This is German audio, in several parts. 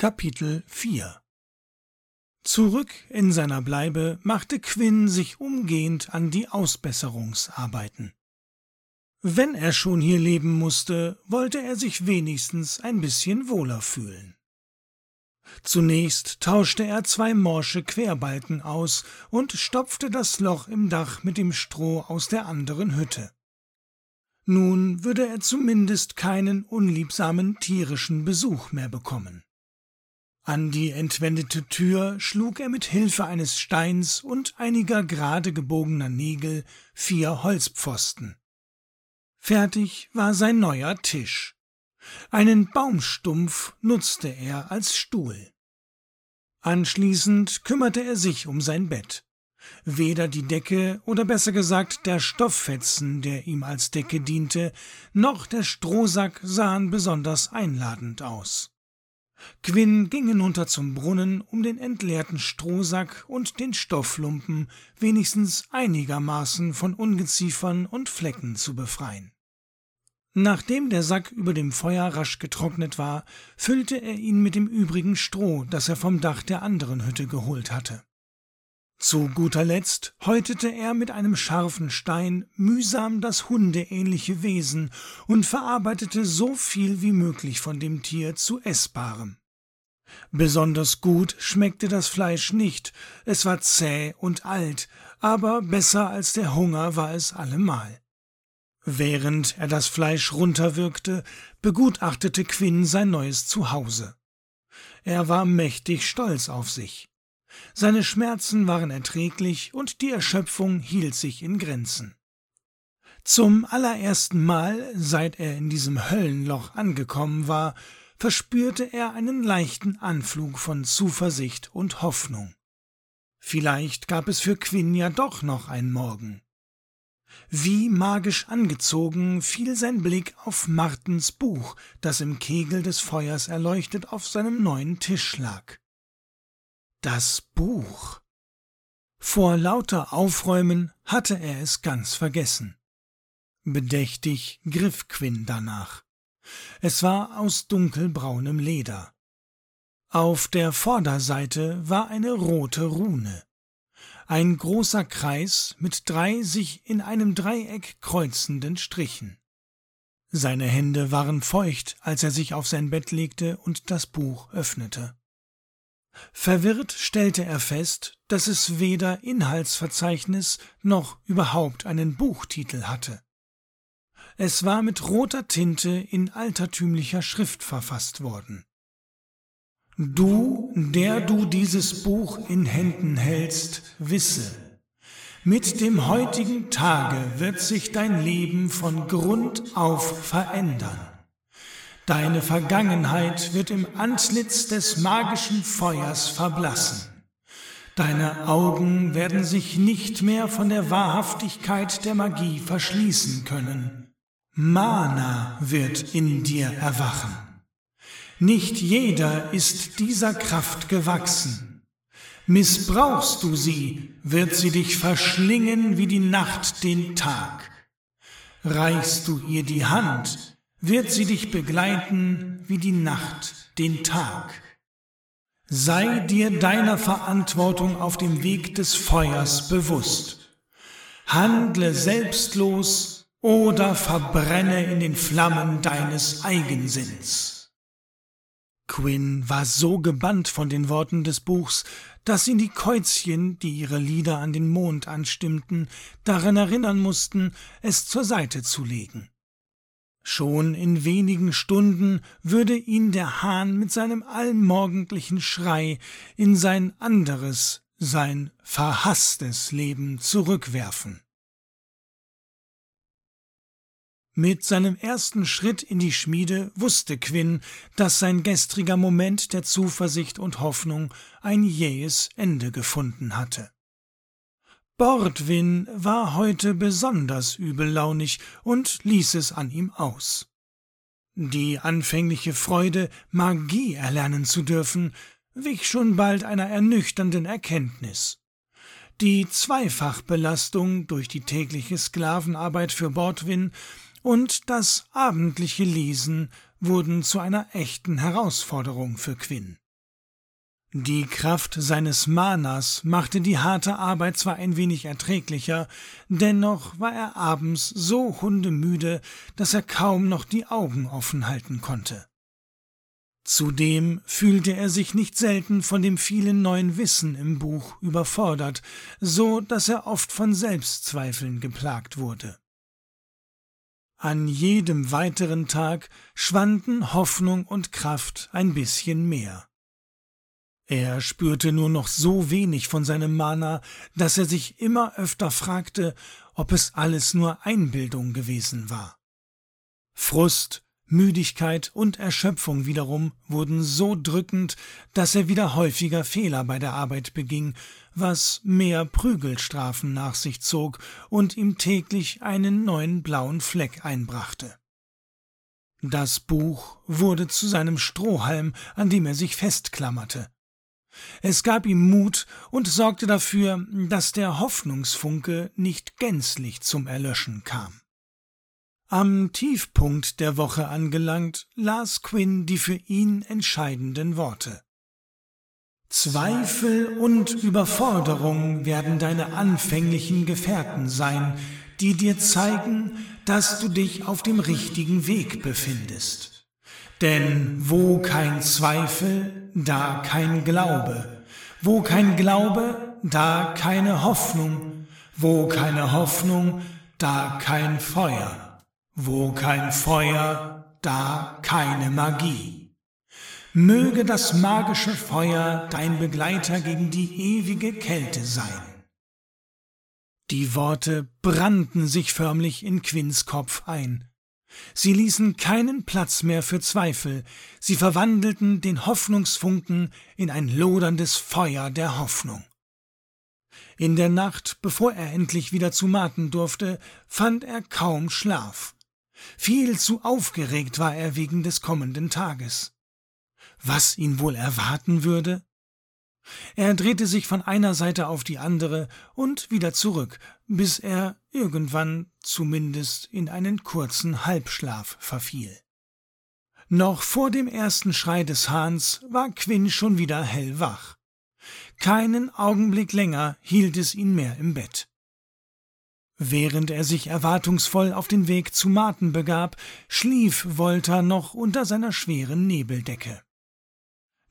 Kapitel 4 Zurück in seiner Bleibe machte Quinn sich umgehend an die Ausbesserungsarbeiten. Wenn er schon hier leben musste, wollte er sich wenigstens ein bisschen wohler fühlen. Zunächst tauschte er zwei morsche Querbalken aus und stopfte das Loch im Dach mit dem Stroh aus der anderen Hütte. Nun würde er zumindest keinen unliebsamen tierischen Besuch mehr bekommen. An die entwendete Tür schlug er mit Hilfe eines Steins und einiger gerade gebogener Nägel vier Holzpfosten. Fertig war sein neuer Tisch. Einen Baumstumpf nutzte er als Stuhl. Anschließend kümmerte er sich um sein Bett. Weder die Decke oder besser gesagt der Stofffetzen, der ihm als Decke diente, noch der Strohsack sahen besonders einladend aus. Quinn ging hinunter zum Brunnen, um den entleerten Strohsack und den Stofflumpen wenigstens einigermaßen von Ungeziefern und Flecken zu befreien. Nachdem der Sack über dem Feuer rasch getrocknet war, füllte er ihn mit dem übrigen Stroh, das er vom Dach der anderen Hütte geholt hatte. Zu guter Letzt häutete er mit einem scharfen Stein mühsam das hundeähnliche Wesen und verarbeitete so viel wie möglich von dem Tier zu Essbarem. Besonders gut schmeckte das Fleisch nicht, es war zäh und alt, aber besser als der Hunger war es allemal. Während er das Fleisch runterwirkte, begutachtete Quinn sein neues Zuhause. Er war mächtig stolz auf sich. Seine Schmerzen waren erträglich und die Erschöpfung hielt sich in Grenzen. Zum allerersten Mal, seit er in diesem Höllenloch angekommen war, verspürte er einen leichten Anflug von Zuversicht und Hoffnung. Vielleicht gab es für Quinn ja doch noch einen Morgen. Wie magisch angezogen fiel sein Blick auf Martens Buch, das im Kegel des Feuers erleuchtet auf seinem neuen Tisch lag. Das Buch. Vor lauter Aufräumen hatte er es ganz vergessen. Bedächtig griff Quinn danach. Es war aus dunkelbraunem Leder. Auf der Vorderseite war eine rote Rune. Ein großer Kreis mit drei sich in einem Dreieck kreuzenden Strichen. Seine Hände waren feucht, als er sich auf sein Bett legte und das Buch öffnete. Verwirrt stellte er fest, dass es weder Inhaltsverzeichnis noch überhaupt einen Buchtitel hatte. Es war mit roter Tinte in altertümlicher Schrift verfasst worden. Du, der du dieses Buch in Händen hältst, wisse, mit dem heutigen Tage wird sich dein Leben von Grund auf verändern. Deine Vergangenheit wird im Antlitz des magischen Feuers verblassen. Deine Augen werden sich nicht mehr von der Wahrhaftigkeit der Magie verschließen können. Mana wird in dir erwachen. Nicht jeder ist dieser Kraft gewachsen. Missbrauchst du sie, wird sie dich verschlingen wie die Nacht den Tag. Reichst du ihr die Hand, wird sie dich begleiten wie die Nacht den Tag. Sei dir deiner Verantwortung auf dem Weg des Feuers bewusst. Handle selbstlos oder verbrenne in den Flammen deines Eigensinns. Quinn war so gebannt von den Worten des Buchs, dass ihn die Käuzchen, die ihre Lieder an den Mond anstimmten, daran erinnern mussten, es zur Seite zu legen. Schon in wenigen Stunden würde ihn der Hahn mit seinem allmorgendlichen Schrei in sein anderes, sein verhaßtes Leben zurückwerfen. Mit seinem ersten Schritt in die Schmiede wusste Quinn, dass sein gestriger Moment der Zuversicht und Hoffnung ein jähes Ende gefunden hatte. Bordwin war heute besonders übellaunig und ließ es an ihm aus. Die anfängliche Freude, Magie erlernen zu dürfen, wich schon bald einer ernüchternden Erkenntnis. Die Zweifachbelastung durch die tägliche Sklavenarbeit für Bordwin und das abendliche Lesen wurden zu einer echten Herausforderung für Quinn. Die Kraft seines Manas machte die harte Arbeit zwar ein wenig erträglicher, dennoch war er abends so hundemüde, dass er kaum noch die Augen offen halten konnte. Zudem fühlte er sich nicht selten von dem vielen neuen Wissen im Buch überfordert, so dass er oft von Selbstzweifeln geplagt wurde. An jedem weiteren Tag schwanden Hoffnung und Kraft ein bisschen mehr. Er spürte nur noch so wenig von seinem Mana, dass er sich immer öfter fragte, ob es alles nur Einbildung gewesen war. Frust, Müdigkeit und Erschöpfung wiederum wurden so drückend, dass er wieder häufiger Fehler bei der Arbeit beging, was mehr Prügelstrafen nach sich zog und ihm täglich einen neuen blauen Fleck einbrachte. Das Buch wurde zu seinem Strohhalm, an dem er sich festklammerte. Es gab ihm Mut und sorgte dafür, dass der Hoffnungsfunke nicht gänzlich zum Erlöschen kam. Am Tiefpunkt der Woche angelangt, las Quinn die für ihn entscheidenden Worte. Zweifel und Überforderung werden deine anfänglichen Gefährten sein, die dir zeigen, dass du dich auf dem richtigen Weg befindest. Denn wo kein Zweifel, da kein Glaube, wo kein Glaube, da keine Hoffnung, wo keine Hoffnung, da kein Feuer. Wo kein Feuer, da keine Magie. Möge das magische Feuer dein Begleiter gegen die ewige Kälte sein. Die Worte brannten sich förmlich in Quinns Kopf ein. Sie ließen keinen Platz mehr für Zweifel, sie verwandelten den Hoffnungsfunken in ein loderndes Feuer der Hoffnung. In der Nacht, bevor er endlich wieder zu maten durfte, fand er kaum Schlaf. Viel zu aufgeregt war er wegen des kommenden Tages. Was ihn wohl erwarten würde? Er drehte sich von einer Seite auf die andere und wieder zurück, bis er irgendwann zumindest in einen kurzen Halbschlaf verfiel. Noch vor dem ersten Schrei des Hahns war Quinn schon wieder hellwach. Keinen Augenblick länger hielt es ihn mehr im Bett. Während er sich erwartungsvoll auf den Weg zu Marten begab, schlief Wolter noch unter seiner schweren Nebeldecke.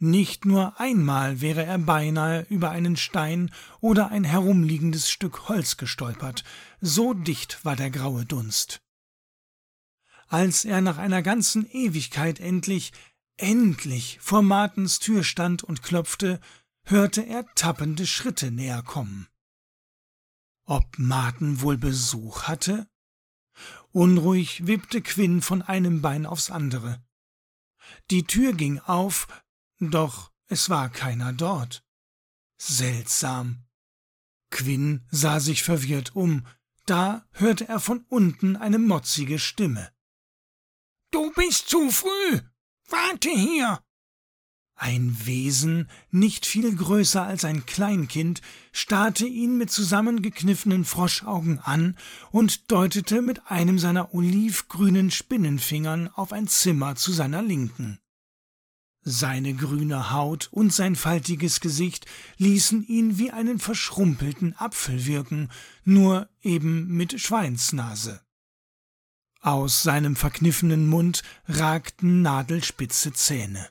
Nicht nur einmal wäre er beinahe über einen Stein oder ein herumliegendes Stück Holz gestolpert, so dicht war der graue Dunst. Als er nach einer ganzen Ewigkeit endlich, endlich vor Martens Tür stand und klopfte, hörte er tappende Schritte näher kommen. Ob Martin wohl Besuch hatte? Unruhig wippte Quinn von einem Bein aufs andere. Die Tür ging auf, doch es war keiner dort. Seltsam. Quinn sah sich verwirrt um, da hörte er von unten eine motzige Stimme. Du bist zu früh. Warte hier. Ein Wesen, nicht viel größer als ein Kleinkind, starrte ihn mit zusammengekniffenen Froschaugen an und deutete mit einem seiner olivgrünen Spinnenfingern auf ein Zimmer zu seiner Linken. Seine grüne Haut und sein faltiges Gesicht ließen ihn wie einen verschrumpelten Apfel wirken, nur eben mit Schweinsnase. Aus seinem verkniffenen Mund ragten nadelspitze Zähne.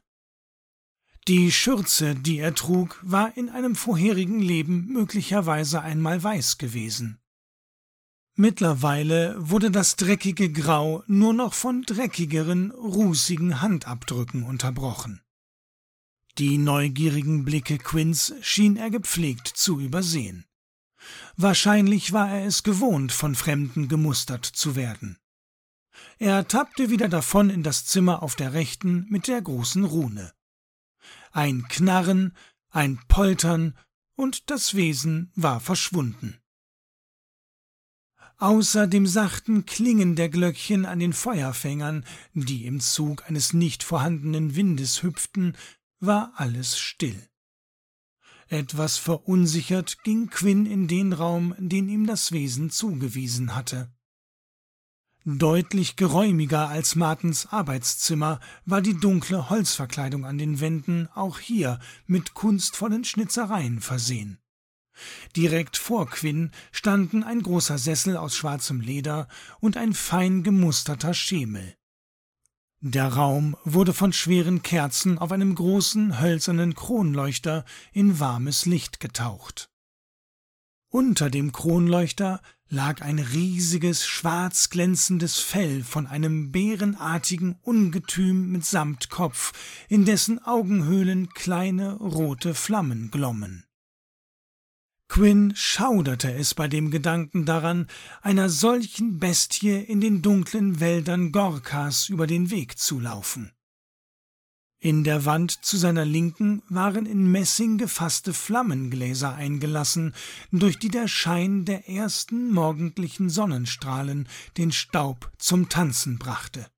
Die Schürze, die er trug, war in einem vorherigen Leben möglicherweise einmal weiß gewesen. Mittlerweile wurde das dreckige Grau nur noch von dreckigeren, rußigen Handabdrücken unterbrochen. Die neugierigen Blicke Quinns schien er gepflegt zu übersehen. Wahrscheinlich war er es gewohnt, von Fremden gemustert zu werden. Er tappte wieder davon in das Zimmer auf der rechten mit der großen Rune ein Knarren, ein Poltern, und das Wesen war verschwunden. Außer dem sachten Klingen der Glöckchen an den Feuerfängern, die im Zug eines nicht vorhandenen Windes hüpften, war alles still. Etwas verunsichert ging Quinn in den Raum, den ihm das Wesen zugewiesen hatte. Deutlich geräumiger als Martens Arbeitszimmer war die dunkle Holzverkleidung an den Wänden auch hier mit kunstvollen Schnitzereien versehen. Direkt vor Quinn standen ein großer Sessel aus schwarzem Leder und ein fein gemusterter Schemel. Der Raum wurde von schweren Kerzen auf einem großen hölzernen Kronleuchter in warmes Licht getaucht. Unter dem Kronleuchter lag ein riesiges, schwarz glänzendes Fell von einem bärenartigen Ungetüm mit Samtkopf, in dessen Augenhöhlen kleine rote Flammen glommen. Quinn schauderte es bei dem Gedanken daran, einer solchen Bestie in den dunklen Wäldern Gorkas über den Weg zu laufen. In der Wand zu seiner Linken waren in Messing gefasste Flammengläser eingelassen, durch die der Schein der ersten morgendlichen Sonnenstrahlen den Staub zum Tanzen brachte.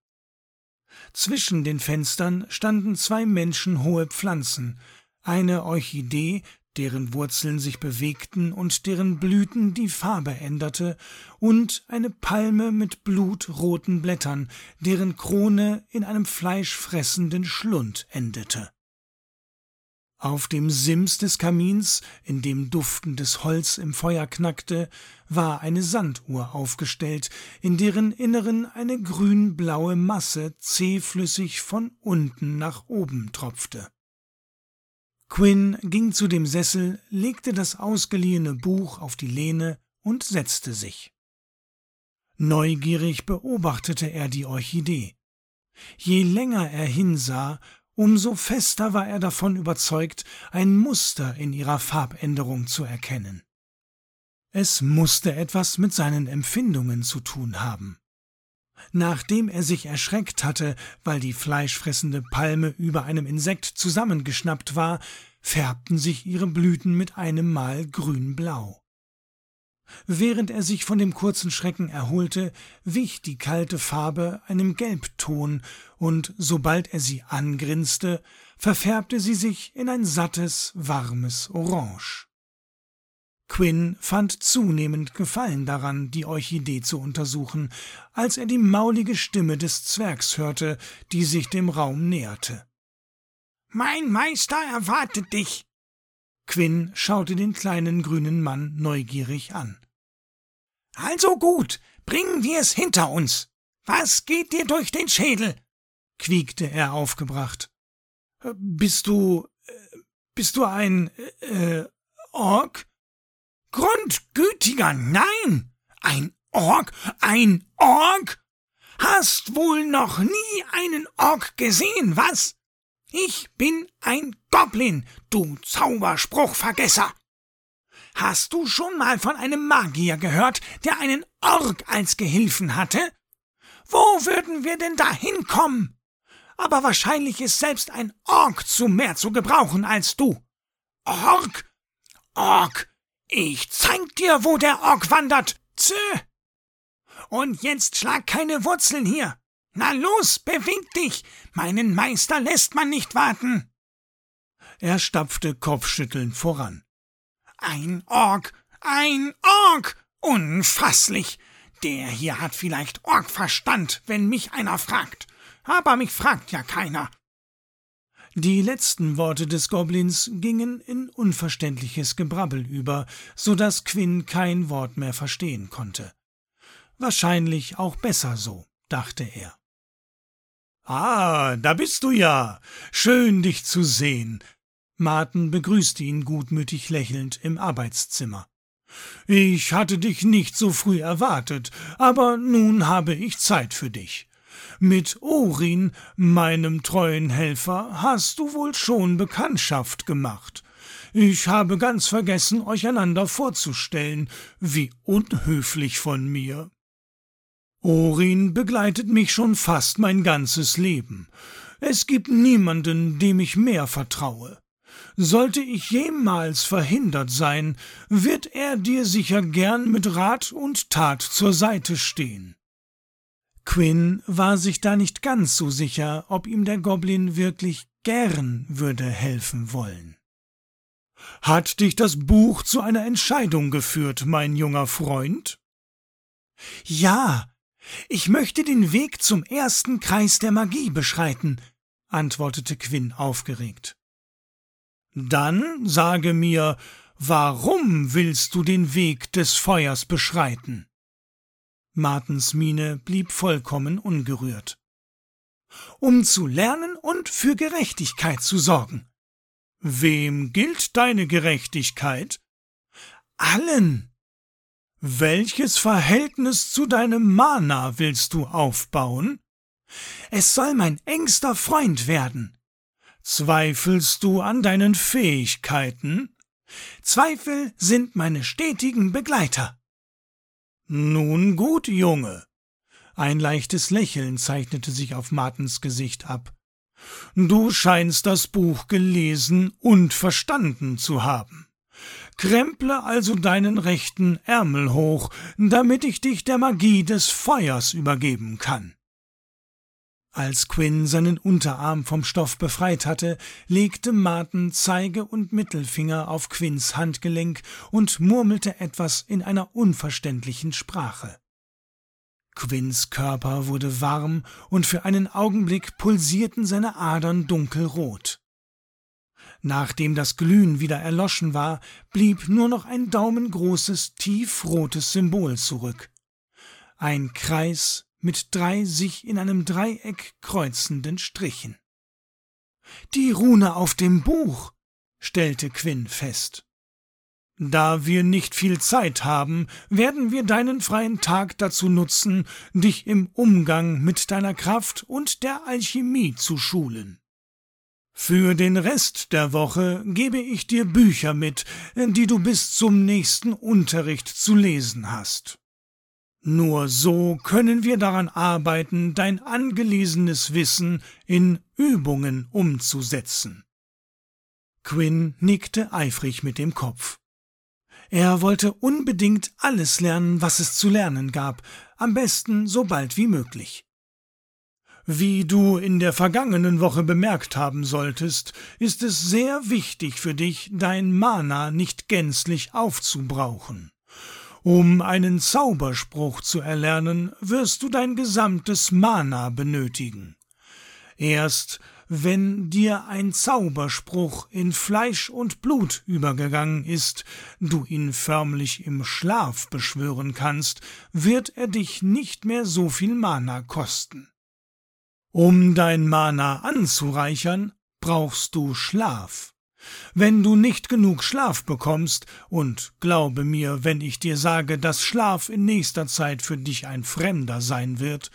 Zwischen den Fenstern standen zwei menschenhohe Pflanzen, eine Orchidee deren Wurzeln sich bewegten und deren Blüten die Farbe änderte, und eine Palme mit blutroten Blättern, deren Krone in einem fleischfressenden Schlund endete. Auf dem Sims des Kamins, in dem duftendes Holz im Feuer knackte, war eine Sanduhr aufgestellt, in deren Inneren eine grünblaue Masse zähflüssig von unten nach oben tropfte. Quinn ging zu dem Sessel, legte das ausgeliehene Buch auf die Lehne und setzte sich. Neugierig beobachtete er die Orchidee. Je länger er hinsah, umso fester war er davon überzeugt, ein Muster in ihrer Farbänderung zu erkennen. Es musste etwas mit seinen Empfindungen zu tun haben. Nachdem er sich erschreckt hatte, weil die fleischfressende Palme über einem Insekt zusammengeschnappt war, färbten sich ihre Blüten mit einem Mal grünblau. Während er sich von dem kurzen Schrecken erholte, wich die kalte Farbe einem Gelbton, und sobald er sie angrinste, verfärbte sie sich in ein sattes, warmes Orange. Quinn fand zunehmend Gefallen daran, die Orchidee zu untersuchen, als er die maulige Stimme des Zwergs hörte, die sich dem Raum näherte. Mein Meister erwartet dich. Quinn schaute den kleinen grünen Mann neugierig an. Also gut, bringen wir es hinter uns. Was geht dir durch den Schädel? quiekte er aufgebracht. Äh, bist du. Äh, bist du ein. äh, Ork? Grundgütiger, nein! Ein Ork? Ein Ork? Hast wohl noch nie einen Ork gesehen, was? Ich bin ein Goblin, du Zauberspruchvergesser! Hast du schon mal von einem Magier gehört, der einen Ork als Gehilfen hatte? Wo würden wir denn da hinkommen? Aber wahrscheinlich ist selbst ein Ork zu mehr zu gebrauchen als du. Ork? Ork, ich zeig dir, wo der Ork wandert. Zö. Und jetzt schlag keine Wurzeln hier. Na los, beweg dich. Meinen Meister lässt man nicht warten. Er stapfte kopfschüttelnd voran. Ein Ork, ein Ork. Unfasslich. Der hier hat vielleicht Orkverstand, wenn mich einer fragt. Aber mich fragt ja keiner. Die letzten Worte des Goblins gingen in unverständliches Gebrabbel über, so dass Quinn kein Wort mehr verstehen konnte. Wahrscheinlich auch besser so, dachte er. Ah, da bist du ja. Schön, dich zu sehen. Martin begrüßte ihn gutmütig lächelnd im Arbeitszimmer. Ich hatte dich nicht so früh erwartet, aber nun habe ich Zeit für dich. Mit Orin, meinem treuen Helfer, hast du wohl schon Bekanntschaft gemacht. Ich habe ganz vergessen, euch einander vorzustellen. Wie unhöflich von mir. Orin begleitet mich schon fast mein ganzes Leben. Es gibt niemanden, dem ich mehr vertraue. Sollte ich jemals verhindert sein, wird er dir sicher gern mit Rat und Tat zur Seite stehen. Quinn war sich da nicht ganz so sicher, ob ihm der Goblin wirklich gern würde helfen wollen. Hat dich das Buch zu einer Entscheidung geführt, mein junger Freund? Ja, Ich möchte den Weg zum ersten Kreis der Magie beschreiten, antwortete Quinn aufgeregt. Dann sage mir, warum willst du den Weg des Feuers beschreiten? Martens Miene blieb vollkommen ungerührt. Um zu lernen und für Gerechtigkeit zu sorgen. Wem gilt deine Gerechtigkeit? Allen. Welches Verhältnis zu deinem Mana willst du aufbauen? Es soll mein engster Freund werden. Zweifelst du an deinen Fähigkeiten? Zweifel sind meine stetigen Begleiter. Nun gut, Junge. Ein leichtes Lächeln zeichnete sich auf Martens Gesicht ab. Du scheinst das Buch gelesen und verstanden zu haben. Kremple also deinen rechten Ärmel hoch, damit ich dich der Magie des Feuers übergeben kann. Als Quinn seinen Unterarm vom Stoff befreit hatte, legte Martin Zeige und Mittelfinger auf Quinns Handgelenk und murmelte etwas in einer unverständlichen Sprache. Quinns Körper wurde warm und für einen Augenblick pulsierten seine Adern dunkelrot. Nachdem das Glühen wieder erloschen war, blieb nur noch ein daumengroßes, tiefrotes Symbol zurück. Ein Kreis mit drei sich in einem Dreieck kreuzenden Strichen. Die Rune auf dem Buch, stellte Quinn fest. Da wir nicht viel Zeit haben, werden wir deinen freien Tag dazu nutzen, dich im Umgang mit deiner Kraft und der Alchemie zu schulen. Für den Rest der Woche gebe ich dir Bücher mit, die du bis zum nächsten Unterricht zu lesen hast. Nur so können wir daran arbeiten, dein angelesenes Wissen in Übungen umzusetzen. Quinn nickte eifrig mit dem Kopf. Er wollte unbedingt alles lernen, was es zu lernen gab, am besten so bald wie möglich. Wie du in der vergangenen Woche bemerkt haben solltest, ist es sehr wichtig für dich, dein Mana nicht gänzlich aufzubrauchen. Um einen Zauberspruch zu erlernen, wirst du dein gesamtes Mana benötigen. Erst wenn dir ein Zauberspruch in Fleisch und Blut übergegangen ist, du ihn förmlich im Schlaf beschwören kannst, wird er dich nicht mehr so viel Mana kosten. Um dein Mana anzureichern, brauchst du Schlaf. Wenn du nicht genug Schlaf bekommst, und glaube mir, wenn ich dir sage, dass Schlaf in nächster Zeit für dich ein Fremder sein wird,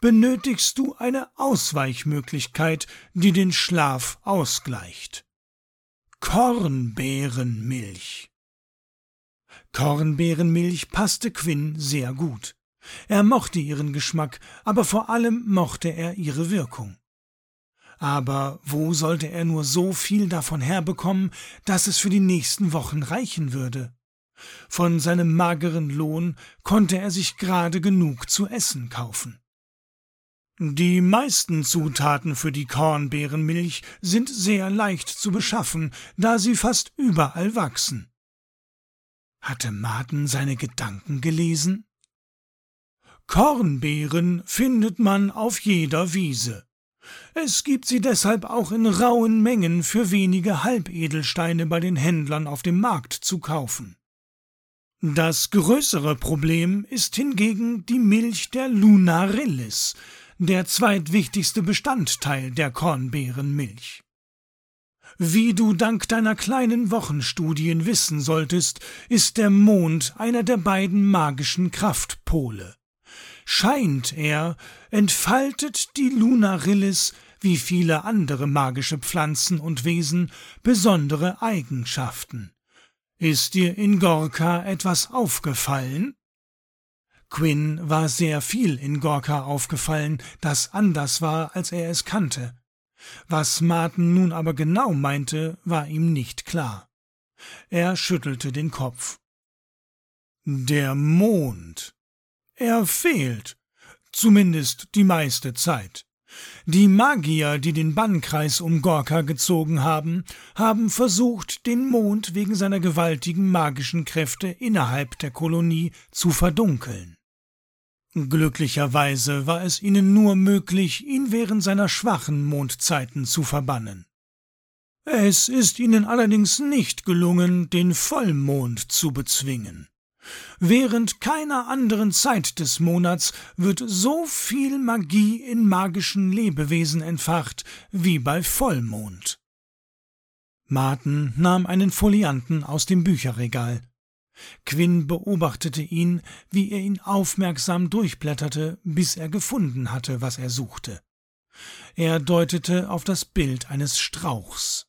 benötigst du eine Ausweichmöglichkeit, die den Schlaf ausgleicht. Kornbeerenmilch. Kornbeerenmilch passte Quinn sehr gut. Er mochte ihren Geschmack, aber vor allem mochte er ihre Wirkung. Aber wo sollte er nur so viel davon herbekommen, dass es für die nächsten Wochen reichen würde? Von seinem mageren Lohn konnte er sich gerade genug zu essen kaufen. Die meisten Zutaten für die Kornbeerenmilch sind sehr leicht zu beschaffen, da sie fast überall wachsen. Hatte Martin seine Gedanken gelesen? Kornbeeren findet man auf jeder Wiese. Es gibt sie deshalb auch in rauen Mengen für wenige Halbedelsteine bei den Händlern auf dem Markt zu kaufen. Das größere Problem ist hingegen die Milch der Lunarillis, der zweitwichtigste Bestandteil der Kornbeerenmilch. Wie du dank deiner kleinen Wochenstudien wissen solltest, ist der Mond einer der beiden magischen Kraftpole scheint er, entfaltet die Lunarillis wie viele andere magische Pflanzen und Wesen besondere Eigenschaften. Ist dir in Gorka etwas aufgefallen? Quinn war sehr viel in Gorka aufgefallen, das anders war, als er es kannte. Was Martin nun aber genau meinte, war ihm nicht klar. Er schüttelte den Kopf. Der Mond, er fehlt. Zumindest die meiste Zeit. Die Magier, die den Bannkreis um Gorka gezogen haben, haben versucht, den Mond wegen seiner gewaltigen magischen Kräfte innerhalb der Kolonie zu verdunkeln. Glücklicherweise war es ihnen nur möglich, ihn während seiner schwachen Mondzeiten zu verbannen. Es ist ihnen allerdings nicht gelungen, den Vollmond zu bezwingen. Während keiner anderen Zeit des Monats wird so viel Magie in magischen Lebewesen entfacht wie bei Vollmond. Martin nahm einen Folianten aus dem Bücherregal. Quinn beobachtete ihn, wie er ihn aufmerksam durchblätterte, bis er gefunden hatte, was er suchte. Er deutete auf das Bild eines Strauchs.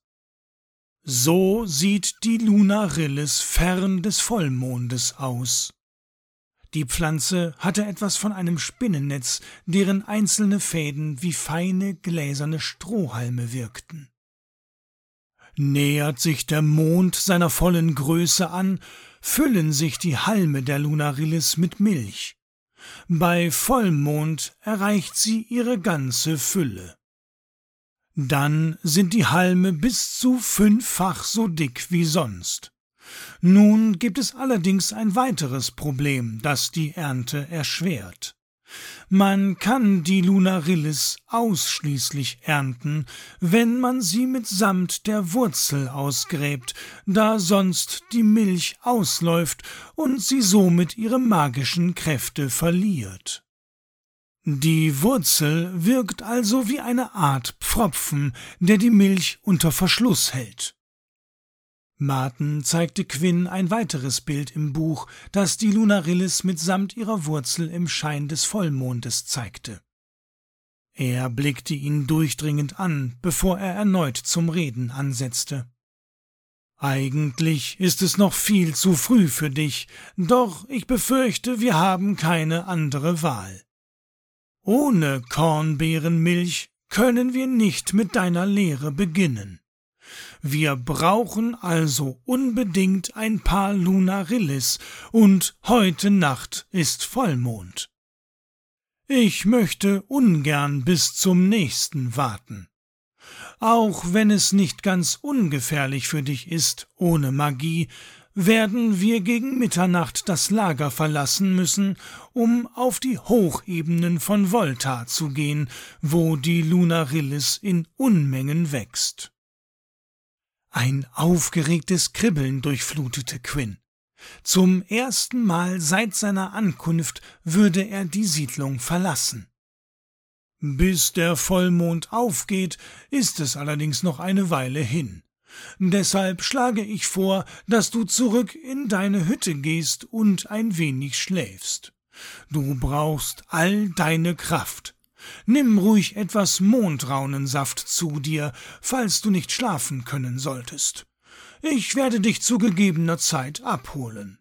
So sieht die Lunarillis fern des Vollmondes aus. Die Pflanze hatte etwas von einem Spinnennetz, deren einzelne Fäden wie feine gläserne Strohhalme wirkten. Nähert sich der Mond seiner vollen Größe an, füllen sich die Halme der Lunarillis mit Milch. Bei Vollmond erreicht sie ihre ganze Fülle. Dann sind die Halme bis zu fünffach so dick wie sonst. Nun gibt es allerdings ein weiteres Problem, das die Ernte erschwert. Man kann die Lunarillis ausschließlich ernten, wenn man sie mitsamt der Wurzel ausgräbt, da sonst die Milch ausläuft und sie somit ihre magischen Kräfte verliert. Die Wurzel wirkt also wie eine Art Pfropfen, der die Milch unter Verschluss hält. Martin zeigte Quinn ein weiteres Bild im Buch, das die Lunarillis mitsamt ihrer Wurzel im Schein des Vollmondes zeigte. Er blickte ihn durchdringend an, bevor er erneut zum Reden ansetzte. Eigentlich ist es noch viel zu früh für dich, doch ich befürchte, wir haben keine andere Wahl. Ohne Kornbeerenmilch können wir nicht mit deiner Lehre beginnen. Wir brauchen also unbedingt ein paar Lunarillis, und heute Nacht ist Vollmond. Ich möchte ungern bis zum nächsten warten. Auch wenn es nicht ganz ungefährlich für dich ist, ohne Magie, werden wir gegen Mitternacht das Lager verlassen müssen, um auf die Hochebenen von Volta zu gehen, wo die Lunarillis in Unmengen wächst. Ein aufgeregtes Kribbeln durchflutete Quinn. Zum ersten Mal seit seiner Ankunft würde er die Siedlung verlassen. Bis der Vollmond aufgeht, ist es allerdings noch eine Weile hin. Deshalb schlage ich vor, dass du zurück in deine Hütte gehst und ein wenig schläfst. Du brauchst all deine Kraft. Nimm ruhig etwas Mondraunensaft zu dir, falls du nicht schlafen können solltest. Ich werde dich zu gegebener Zeit abholen.